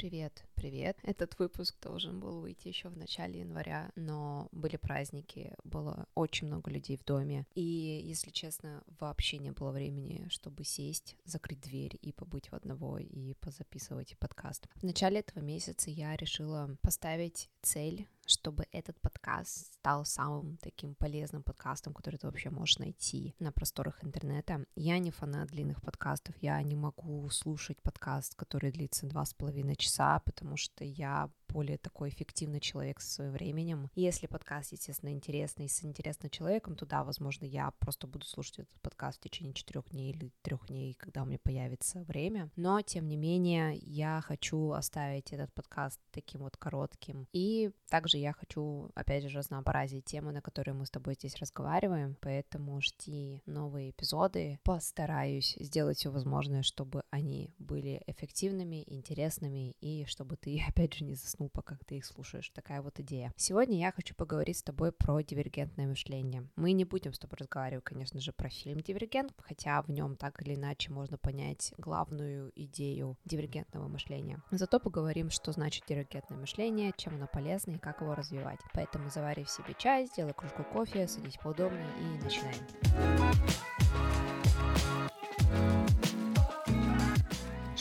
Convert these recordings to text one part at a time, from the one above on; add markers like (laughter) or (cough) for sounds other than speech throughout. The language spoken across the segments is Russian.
Привет, привет. Этот выпуск должен был выйти еще в начале января, но были праздники, было очень много людей в доме. И, если честно, вообще не было времени, чтобы сесть, закрыть дверь и побыть в одного и позаписывать подкаст. В начале этого месяца я решила поставить цель чтобы этот подкаст стал самым таким полезным подкастом, который ты вообще можешь найти на просторах интернета. Я не фанат длинных подкастов, я не могу слушать подкаст, который длится два с половиной часа, потому что я более такой эффективный человек со своим временем. Если подкаст, естественно, интересный, с интересным человеком, то да, возможно, я просто буду слушать этот подкаст в течение четырех дней или трех дней, когда у меня появится время. Но, тем не менее, я хочу оставить этот подкаст таким вот коротким. И также я хочу, опять же, разнообразить темы, на которые мы с тобой здесь разговариваем, поэтому жди новые эпизоды. Постараюсь сделать все возможное, чтобы они были эффективными, интересными, и чтобы ты, (laughs) опять же, не заснул заснул, пока ты их слушаешь. Такая вот идея. Сегодня я хочу поговорить с тобой про дивергентное мышление. Мы не будем с тобой разговаривать, конечно же, про фильм «Дивергент», хотя в нем так или иначе можно понять главную идею дивергентного мышления. Зато поговорим, что значит дивергентное мышление, чем оно полезно и как его развивать. Поэтому завари в себе чай, сделай кружку кофе, садись поудобнее и начинаем.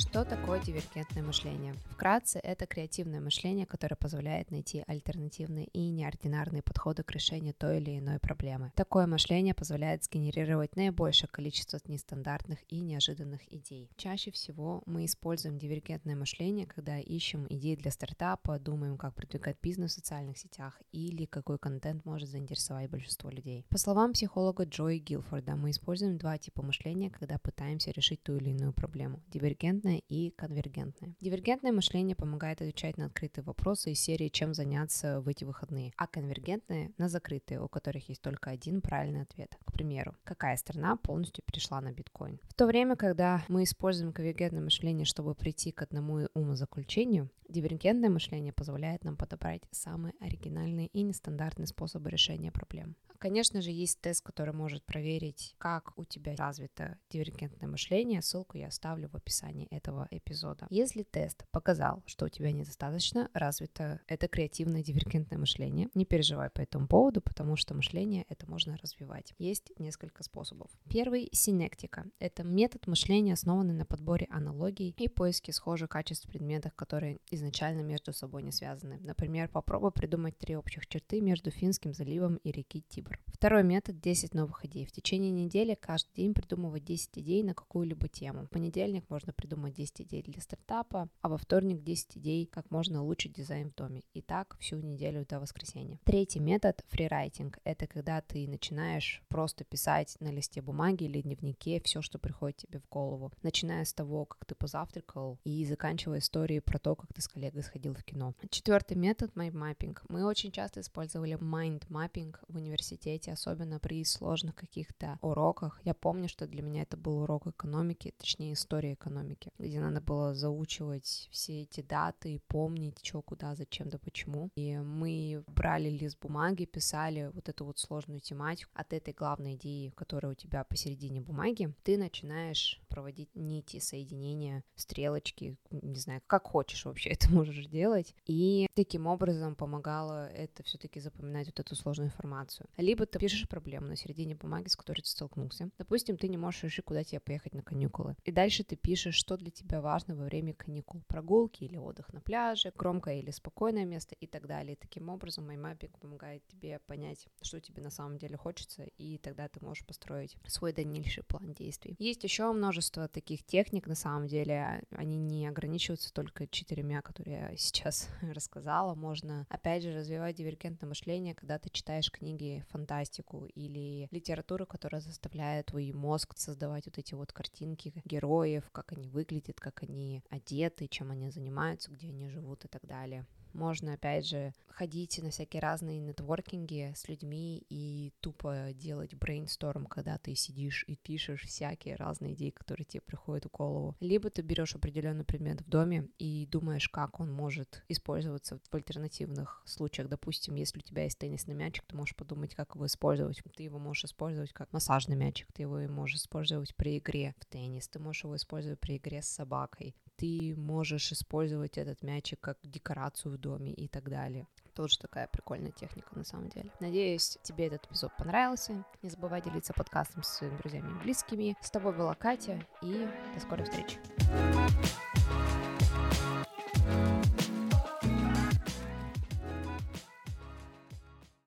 Что такое дивергентное мышление? Вкратце, это креативное мышление, которое позволяет найти альтернативные и неординарные подходы к решению той или иной проблемы. Такое мышление позволяет сгенерировать наибольшее количество нестандартных и неожиданных идей. Чаще всего мы используем дивергентное мышление, когда ищем идеи для стартапа, думаем, как продвигать бизнес в социальных сетях или какой контент может заинтересовать большинство людей. По словам психолога Джои Гилфорда, мы используем два типа мышления, когда пытаемся решить ту или иную проблему. Дивергентное и конвергентное. Дивергентное мышление помогает отвечать на открытые вопросы из серии «Чем заняться в эти выходные?», а конвергентное — на закрытые, у которых есть только один правильный ответ. К примеру, какая страна полностью перешла на биткоин? В то время, когда мы используем конвергентное мышление, чтобы прийти к одному умозаключению, дивергентное мышление позволяет нам подобрать самые оригинальные и нестандартные способы решения проблем. Конечно же, есть тест, который может проверить, как у тебя развито дивергентное мышление. Ссылку я оставлю в описании этого эпизода. Если тест показал, что у тебя недостаточно развито это креативное дивергентное мышление, не переживай по этому поводу, потому что мышление это можно развивать. Есть несколько способов. Первый — синектика. Это метод мышления, основанный на подборе аналогий и поиске схожих качеств в предметах, которые изначально между собой не связаны. Например, попробуй придумать три общих черты между Финским заливом и реки Тибр. Второй метод – 10 новых идей. В течение недели каждый день придумывать 10 идей на какую-либо тему. В понедельник можно придумать 10 идей для стартапа, а во вторник 10 идей, как можно улучшить дизайн в доме. И так всю неделю до воскресенья. Третий метод – freewriting. Это когда ты начинаешь просто писать на листе бумаги или дневнике все, что приходит тебе в голову. Начиная с того, как ты позавтракал и заканчивая историей про то, как ты с коллегой сходил в кино. Четвертый метод – mind mapping. Мы очень часто использовали mind mapping в университете университете, особенно при сложных каких-то уроках. Я помню, что для меня это был урок экономики, точнее истории экономики, где надо было заучивать все эти даты и помнить, что, куда, зачем, да почему. И мы брали лист бумаги, писали вот эту вот сложную тематику. От этой главной идеи, которая у тебя посередине бумаги, ты начинаешь проводить нити соединения, стрелочки, не знаю, как хочешь вообще (laughs) это можешь делать. И таким образом помогало это все-таки запоминать вот эту сложную информацию. Либо ты пишешь проблему на середине бумаги, с которой ты столкнулся. Допустим, ты не можешь решить, куда тебе поехать на каникулы. И дальше ты пишешь, что для тебя важно во время каникул. Прогулки или отдых на пляже, громкое или спокойное место и так далее. И таким образом MyMapping помогает тебе понять, что тебе на самом деле хочется, и тогда ты можешь построить свой дальнейший план действий. Есть еще множество таких техник, на самом деле, они не ограничиваются только четырьмя, которые я сейчас (laughs) рассказала. Можно, опять же, развивать дивергентное мышление, когда ты читаешь книги фантастику или литературу, которая заставляет твой мозг создавать вот эти вот картинки героев, как они выглядят, как они одеты, чем они занимаются, где они живут и так далее. Можно, опять же, ходить на всякие разные нетворкинги с людьми и тупо делать брейнсторм, когда ты сидишь и пишешь всякие разные идеи, которые тебе приходят в голову. Либо ты берешь определенный предмет в доме и думаешь, как он может использоваться в альтернативных случаях. Допустим, если у тебя есть теннисный мячик, ты можешь подумать, как его использовать. Ты его можешь использовать как массажный мячик, ты его можешь использовать при игре в теннис, ты можешь его использовать при игре с собакой, ты можешь использовать этот мячик как декорацию в доме и так далее. Тоже такая прикольная техника на самом деле. Надеюсь, тебе этот эпизод понравился. Не забывай делиться подкастом с своими друзьями и близкими. С тобой была Катя, и до скорой встречи.